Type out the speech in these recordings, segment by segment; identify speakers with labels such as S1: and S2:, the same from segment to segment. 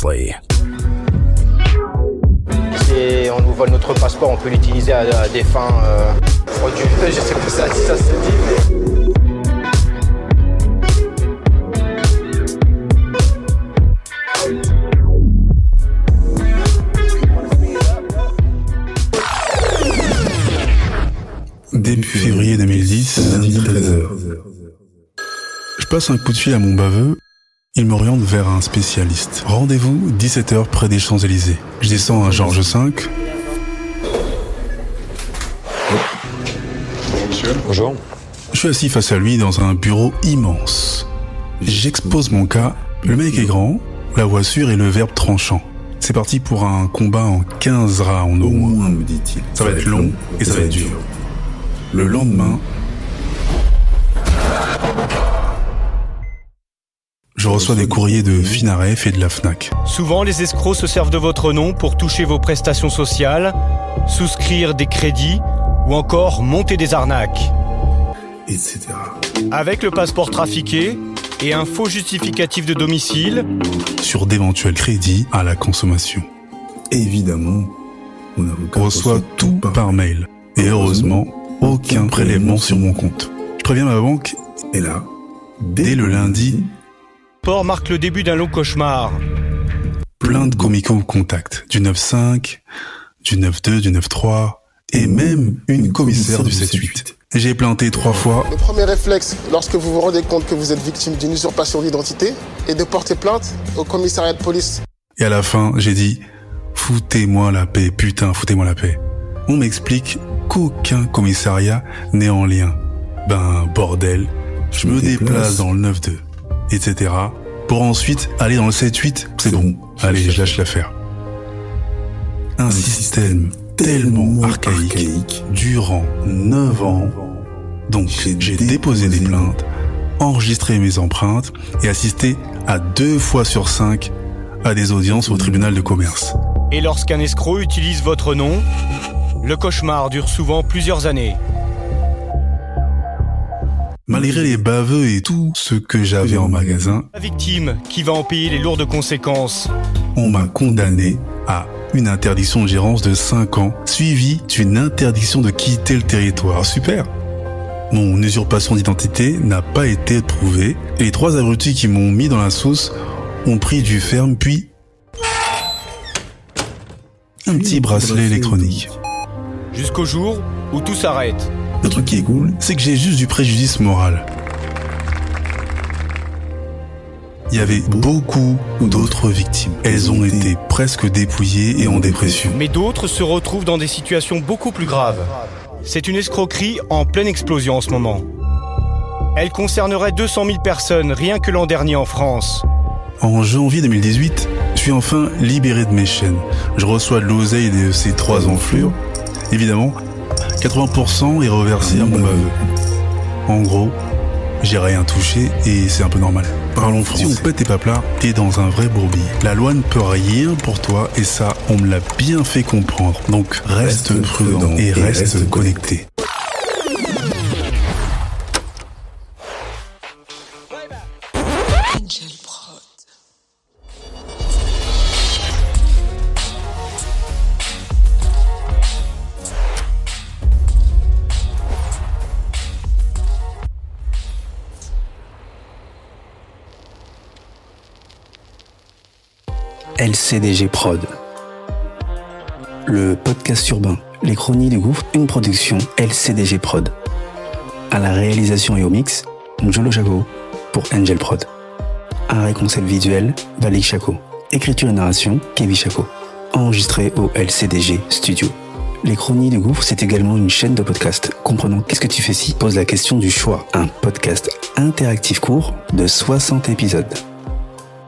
S1: Previously.
S2: Si on nous vole notre passeport, on peut l'utiliser à, à des fins euh, frauduleuses. Je sais pas ça, si ça se dit, mais.
S3: Début février 2010, lundi 13h. Je passe un coup de fil à mon baveux. Il m'oriente vers un spécialiste. Rendez-vous 17h près des Champs-Élysées. Je descends à Georges V.
S4: Bonjour.
S3: Je suis assis face à lui dans un bureau immense. J'expose mon cas. Le mec est grand, la voix sûre et le verbe tranchant. C'est parti pour un combat en 15 rounds au moins, me dit-il. Ça va être long et ça va être dur. Le lendemain, je reçois des courriers de Finaref et de la FNAC.
S5: Souvent, les escrocs se servent de votre nom pour toucher vos prestations sociales, souscrire des crédits ou encore monter des arnaques.
S3: etc.
S5: Avec le passeport trafiqué et un faux justificatif de domicile,
S3: Sur d'éventuels crédits à la consommation.
S6: Évidemment, mon avocat
S3: reçoit tout par mail. Et heureusement, aucun prélèvement sur mon compte. Je préviens ma banque
S6: Et là,
S3: dès le lundi,
S5: marque le début d'un long cauchemar.
S3: plein de comicos me contactent. Du 9.5, du 9.2, du 9.3 et même une commissaire du 7.8. J'ai planté trois fois.
S7: Le premier réflexe, lorsque vous vous rendez compte que vous êtes victime d'une usurpation d'identité, est de porter plainte au commissariat de police.
S3: Et à la fin, j'ai dit, foutez-moi la paix, putain, foutez-moi la paix. On m'explique qu'aucun commissariat n'est en lien. Ben, bordel, je me déplace dans le 9-2, etc. Pour ensuite aller dans le 7-8. C'est bon, allez, je lâche l'affaire. Un système tellement archaïque durant 9 ans. Donc, j'ai déposé des plaintes, enregistré mes empreintes et assisté à deux fois sur cinq à des audiences au tribunal de commerce.
S5: Et lorsqu'un escroc utilise votre nom, le cauchemar dure souvent plusieurs années.
S3: Malgré les baveux et tout ce que j'avais en magasin,
S5: La victime qui va en payer les lourdes conséquences.
S3: on m'a condamné à une interdiction de gérance de 5 ans, suivie d'une interdiction de quitter le territoire. Super Mon usurpation d'identité n'a pas été prouvée, et les trois abrutis qui m'ont mis dans la sauce ont pris du ferme, puis un petit bracelet électronique.
S5: Jusqu'au jour où tout s'arrête.
S3: Le truc qui est cool, c'est que j'ai juste du préjudice moral. Il y avait beaucoup d'autres victimes. Elles ont été presque dépouillées et en dépression.
S5: Mais d'autres se retrouvent dans des situations beaucoup plus graves. C'est une escroquerie en pleine explosion en ce moment. Elle concernerait 200 000 personnes rien que l'an dernier en France.
S3: En janvier 2018, je suis enfin libéré de mes chaînes. Je reçois de l'oseille de ces trois enflures. Évidemment, 80% est reversé à mon baveux. En gros, j'ai rien touché et c'est un peu normal. Parlons français. Si on pète tes paplards, t'es dans un vrai bourbier. La loi ne peut rien pour toi et ça, on me l'a bien fait comprendre. Donc reste,
S6: Reste
S3: prudent,
S6: prudent
S3: et
S6: et
S3: reste,
S6: reste
S3: connecté.
S8: Angel
S9: LCDG Prod. Le podcast urbain, les chroniques du gouffre, une production LCDG Prod. À la réalisation et au mix, Njolo Chaco pour Angel Prod. Un concept visuel, Valik Chaco. Écriture et narration, Kevin Chaco. Enregistré au LCDG Studio. Les Chroniques du Gouffre, c'est également une chaîne de podcast comprenant Qu'est-ce que tu fais si pose la question du choix. Un podcast interactif court de 60 épisodes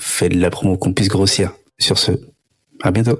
S9: fais de la promo qu'on puisse grossir. Sur ce, À bientôt.